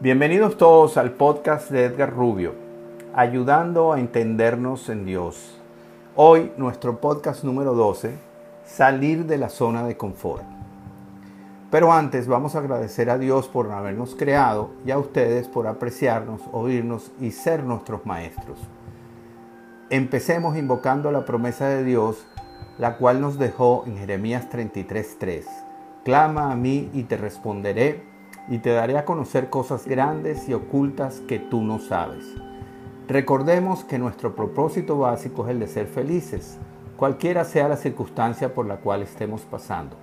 Bienvenidos todos al podcast de Edgar Rubio, ayudando a entendernos en Dios. Hoy nuestro podcast número 12, salir de la zona de confort. Pero antes vamos a agradecer a Dios por habernos creado y a ustedes por apreciarnos, oírnos y ser nuestros maestros. Empecemos invocando la promesa de Dios, la cual nos dejó en Jeremías 33:3. Clama a mí y te responderé y te daré a conocer cosas grandes y ocultas que tú no sabes. Recordemos que nuestro propósito básico es el de ser felices, cualquiera sea la circunstancia por la cual estemos pasando.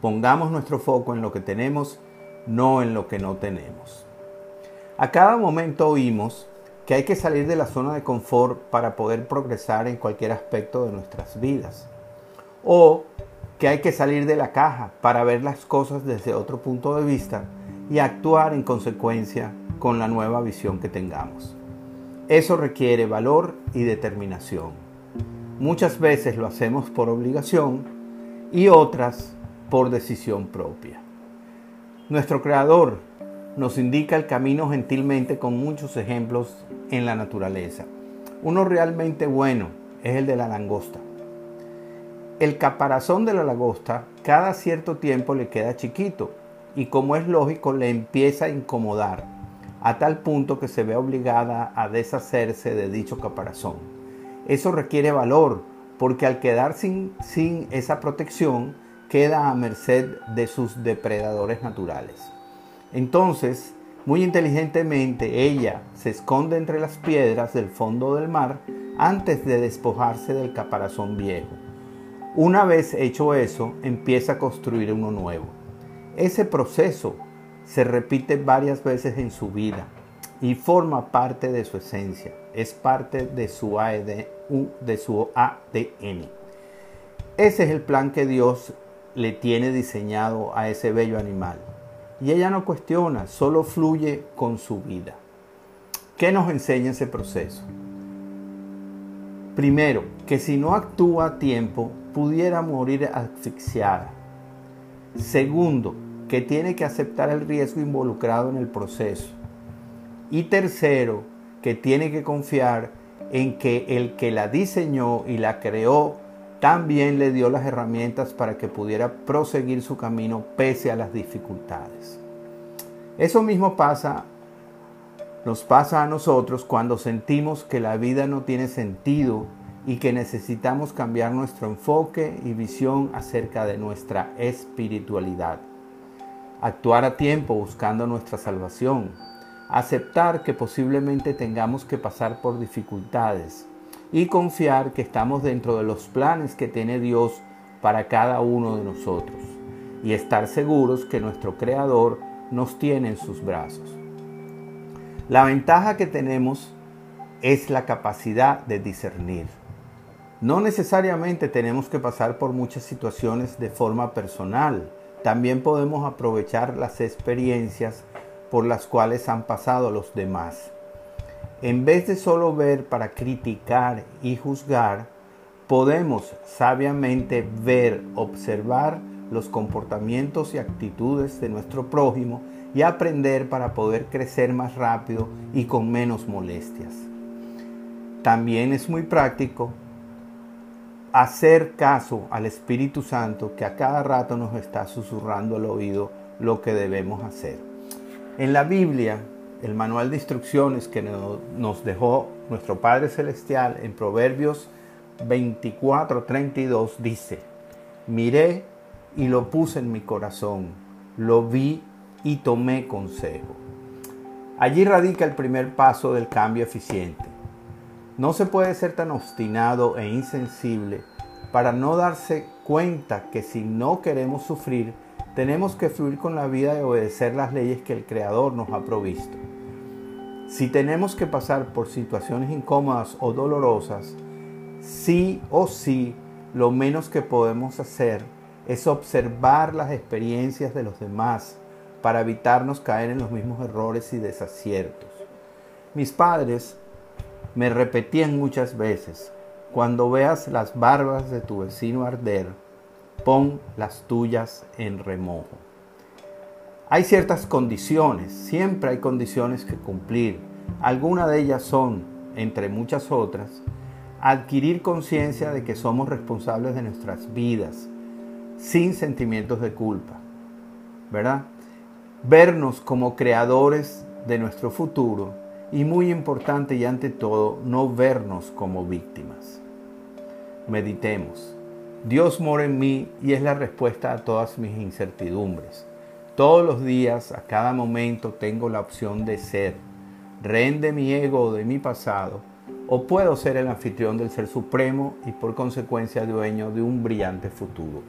Pongamos nuestro foco en lo que tenemos, no en lo que no tenemos. A cada momento oímos que hay que salir de la zona de confort para poder progresar en cualquier aspecto de nuestras vidas. O que hay que salir de la caja para ver las cosas desde otro punto de vista y actuar en consecuencia con la nueva visión que tengamos. Eso requiere valor y determinación. Muchas veces lo hacemos por obligación y otras por decisión propia. Nuestro Creador nos indica el camino gentilmente con muchos ejemplos en la naturaleza. Uno realmente bueno es el de la langosta. El caparazón de la lagosta cada cierto tiempo le queda chiquito y como es lógico le empieza a incomodar a tal punto que se ve obligada a deshacerse de dicho caparazón. Eso requiere valor porque al quedar sin, sin esa protección queda a merced de sus depredadores naturales. Entonces, muy inteligentemente ella se esconde entre las piedras del fondo del mar antes de despojarse del caparazón viejo. Una vez hecho eso, empieza a construir uno nuevo. Ese proceso se repite varias veces en su vida y forma parte de su esencia, es parte de su, ADN. Ese es el plan que Dios le tiene diseñado a ese bello animal. Y ella no cuestiona, solo fluye con su vida. ¿Qué nos enseña ese proceso? Primero, que si no actúa a tiempo, pudiera morir asfixiada. Segundo, que tiene que aceptar el riesgo involucrado en el proceso. Y tercero, que tiene que confiar en que el que la diseñó y la creó también le dio las herramientas para que pudiera proseguir su camino pese a las dificultades. Eso mismo pasa nos pasa a nosotros cuando sentimos que la vida no tiene sentido y que necesitamos cambiar nuestro enfoque y visión acerca de nuestra espiritualidad. Actuar a tiempo buscando nuestra salvación. Aceptar que posiblemente tengamos que pasar por dificultades y confiar que estamos dentro de los planes que tiene Dios para cada uno de nosotros y estar seguros que nuestro Creador nos tiene en sus brazos. La ventaja que tenemos es la capacidad de discernir. No necesariamente tenemos que pasar por muchas situaciones de forma personal. También podemos aprovechar las experiencias por las cuales han pasado los demás. En vez de solo ver para criticar y juzgar, podemos sabiamente ver, observar los comportamientos y actitudes de nuestro prójimo y aprender para poder crecer más rápido y con menos molestias. También es muy práctico hacer caso al Espíritu Santo que a cada rato nos está susurrando al oído lo que debemos hacer. En la Biblia, el manual de instrucciones que nos dejó nuestro Padre Celestial en Proverbios 24:32 dice, miré y lo puse en mi corazón, lo vi y tomé consejo. Allí radica el primer paso del cambio eficiente. No se puede ser tan obstinado e insensible para no darse cuenta que si no queremos sufrir, tenemos que fluir con la vida y obedecer las leyes que el Creador nos ha provisto. Si tenemos que pasar por situaciones incómodas o dolorosas, sí o sí, lo menos que podemos hacer es observar las experiencias de los demás para evitarnos caer en los mismos errores y desaciertos. Mis padres me repetían muchas veces, cuando veas las barbas de tu vecino arder, pon las tuyas en remojo. Hay ciertas condiciones, siempre hay condiciones que cumplir. Algunas de ellas son, entre muchas otras, adquirir conciencia de que somos responsables de nuestras vidas, sin sentimientos de culpa, ¿verdad? Vernos como creadores de nuestro futuro y muy importante y ante todo, no vernos como víctimas. Meditemos. Dios mora en mí y es la respuesta a todas mis incertidumbres. Todos los días, a cada momento, tengo la opción de ser rehén de mi ego de mi pasado, o puedo ser el anfitrión del Ser Supremo y por consecuencia dueño de un brillante futuro.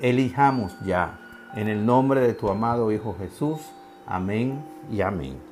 Elijamos ya, en el nombre de tu amado Hijo Jesús. Amén y amén.